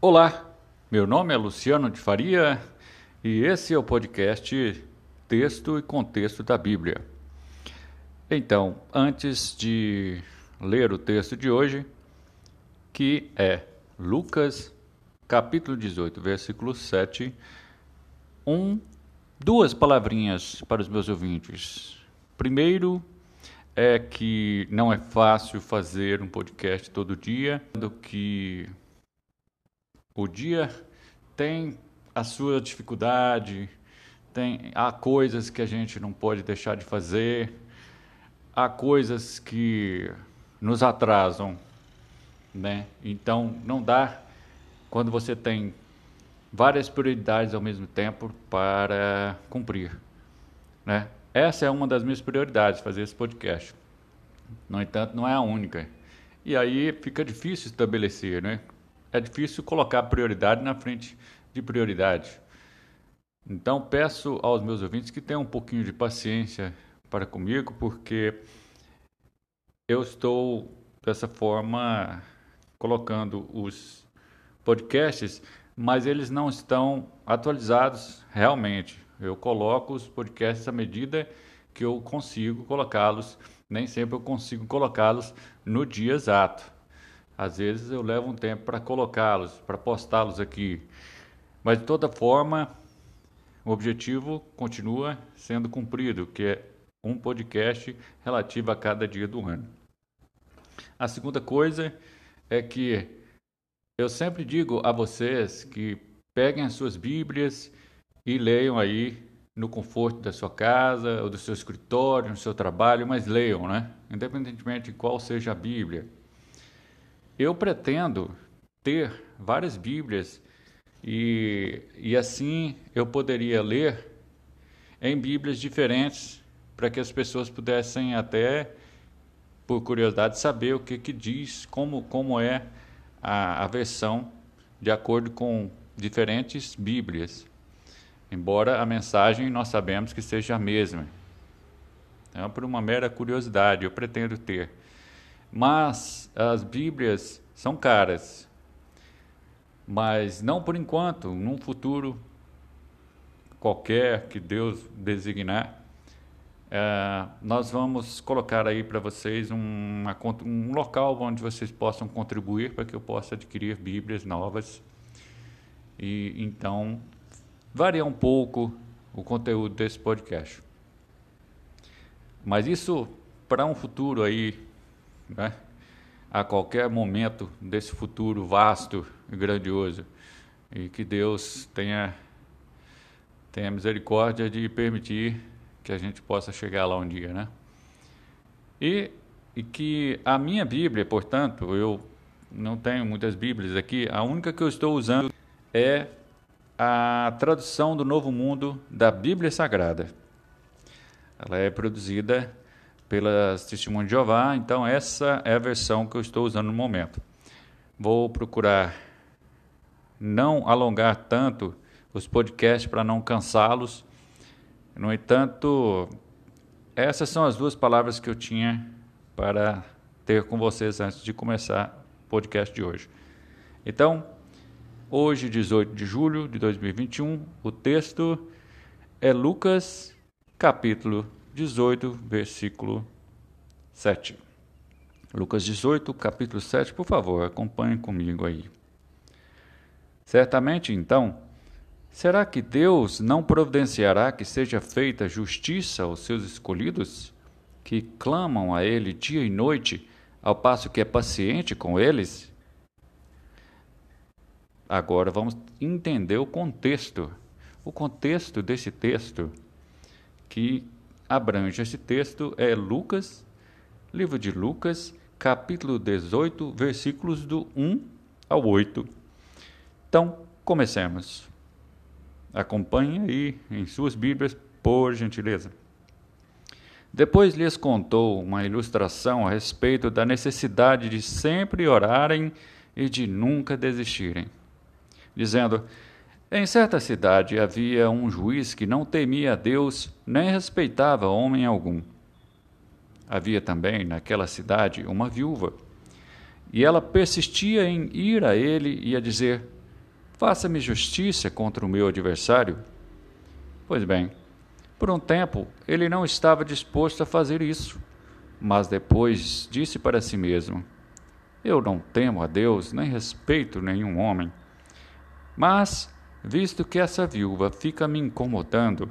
Olá, meu nome é Luciano de Faria e esse é o podcast Texto e Contexto da Bíblia. Então, antes de ler o texto de hoje, que é Lucas, capítulo 18, versículo 7, um, duas palavrinhas para os meus ouvintes. Primeiro, é que não é fácil fazer um podcast todo dia, do que o dia tem a sua dificuldade, tem há coisas que a gente não pode deixar de fazer, há coisas que nos atrasam, né? Então não dá quando você tem várias prioridades ao mesmo tempo para cumprir, né? Essa é uma das minhas prioridades, fazer esse podcast. No entanto, não é a única. E aí fica difícil estabelecer, né? É difícil colocar prioridade na frente de prioridade. Então, peço aos meus ouvintes que tenham um pouquinho de paciência para comigo, porque eu estou dessa forma colocando os podcasts, mas eles não estão atualizados realmente. Eu coloco os podcasts à medida que eu consigo colocá-los. Nem sempre eu consigo colocá-los no dia exato. Às vezes eu levo um tempo para colocá-los, para postá-los aqui. Mas de toda forma, o objetivo continua sendo cumprido, que é um podcast relativo a cada dia do ano. A segunda coisa é que eu sempre digo a vocês que peguem as suas Bíblias e leiam aí no conforto da sua casa, ou do seu escritório, no seu trabalho, mas leiam, né? Independentemente de qual seja a Bíblia. Eu pretendo ter várias Bíblias e, e assim eu poderia ler em Bíblias diferentes para que as pessoas pudessem até, por curiosidade, saber o que, que diz, como, como é a, a versão de acordo com diferentes Bíblias embora a mensagem nós sabemos que seja a mesma. Então, por uma mera curiosidade, eu pretendo ter. Mas as Bíblias são caras. Mas não por enquanto, num futuro qualquer que Deus designar, é, nós vamos colocar aí para vocês um, um local onde vocês possam contribuir para que eu possa adquirir Bíblias novas. E então variar um pouco o conteúdo desse podcast. Mas isso para um futuro aí, né? a qualquer momento desse futuro vasto e grandioso. E que Deus tenha, tenha misericórdia de permitir que a gente possa chegar lá um dia, né? E, e que a minha Bíblia, portanto, eu não tenho muitas Bíblias aqui, a única que eu estou usando é a tradução do Novo Mundo da Bíblia Sagrada. Ela é produzida pelas Testemunhas de Jeová, então essa é a versão que eu estou usando no momento. Vou procurar não alongar tanto os podcasts para não cansá-los. No entanto, essas são as duas palavras que eu tinha para ter com vocês antes de começar o podcast de hoje. Então, Hoje, 18 de julho de 2021, o texto é Lucas, capítulo 18, versículo 7. Lucas 18, capítulo 7, por favor, acompanhe comigo aí. Certamente, então, será que Deus não providenciará que seja feita justiça aos seus escolhidos, que clamam a Ele dia e noite, ao passo que é paciente com eles? Agora vamos entender o contexto. O contexto desse texto que abrange esse texto é Lucas, livro de Lucas, capítulo 18, versículos do 1 ao 8. Então, comecemos. Acompanhe aí em suas Bíblias, por gentileza. Depois lhes contou uma ilustração a respeito da necessidade de sempre orarem e de nunca desistirem dizendo: Em certa cidade havia um juiz que não temia a Deus nem respeitava homem algum. Havia também naquela cidade uma viúva, e ela persistia em ir a ele e a dizer: Faça-me justiça contra o meu adversário. Pois bem, por um tempo ele não estava disposto a fazer isso, mas depois disse para si mesmo: Eu não temo a Deus, nem respeito nenhum homem. Mas, visto que essa viúva fica me incomodando,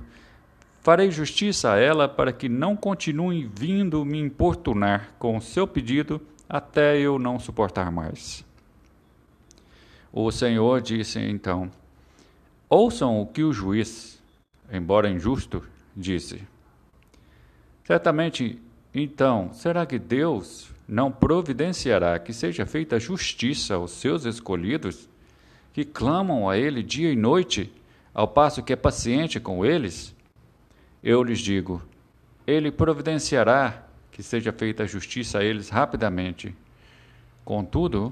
farei justiça a ela para que não continue vindo me importunar com o seu pedido até eu não suportar mais. O Senhor disse então: Ouçam o que o juiz, embora injusto, disse. Certamente, então, será que Deus não providenciará que seja feita justiça aos seus escolhidos, que clamam a Ele dia e noite, ao passo que é paciente com eles? Eu lhes digo: Ele providenciará que seja feita justiça a eles rapidamente. Contudo,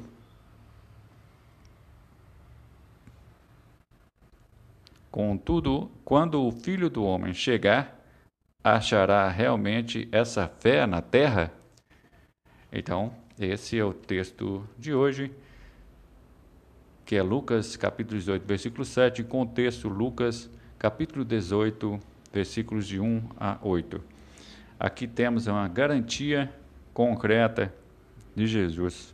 Contudo, quando o filho do homem chegar, achará realmente essa fé na terra? Então, esse é o texto de hoje, que é Lucas capítulo 18, versículo 7, contexto Lucas capítulo 18, versículos de 1 a 8. Aqui temos uma garantia concreta de Jesus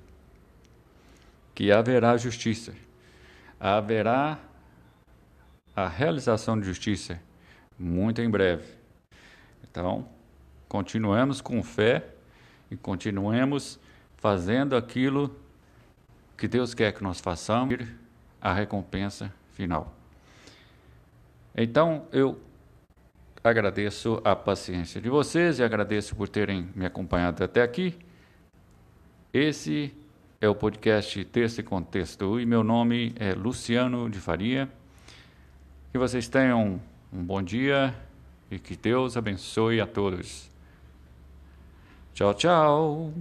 que haverá justiça, haverá a realização de justiça muito em breve. Então, continuemos com fé e continuemos fazendo aquilo que Deus quer que nós façamos, a recompensa final. Então, eu agradeço a paciência de vocês e agradeço por terem me acompanhado até aqui. Esse é o podcast Texto e Contexto e meu nome é Luciano de Faria. Que vocês tenham um bom dia e que Deus abençoe a todos. Tchau, tchau.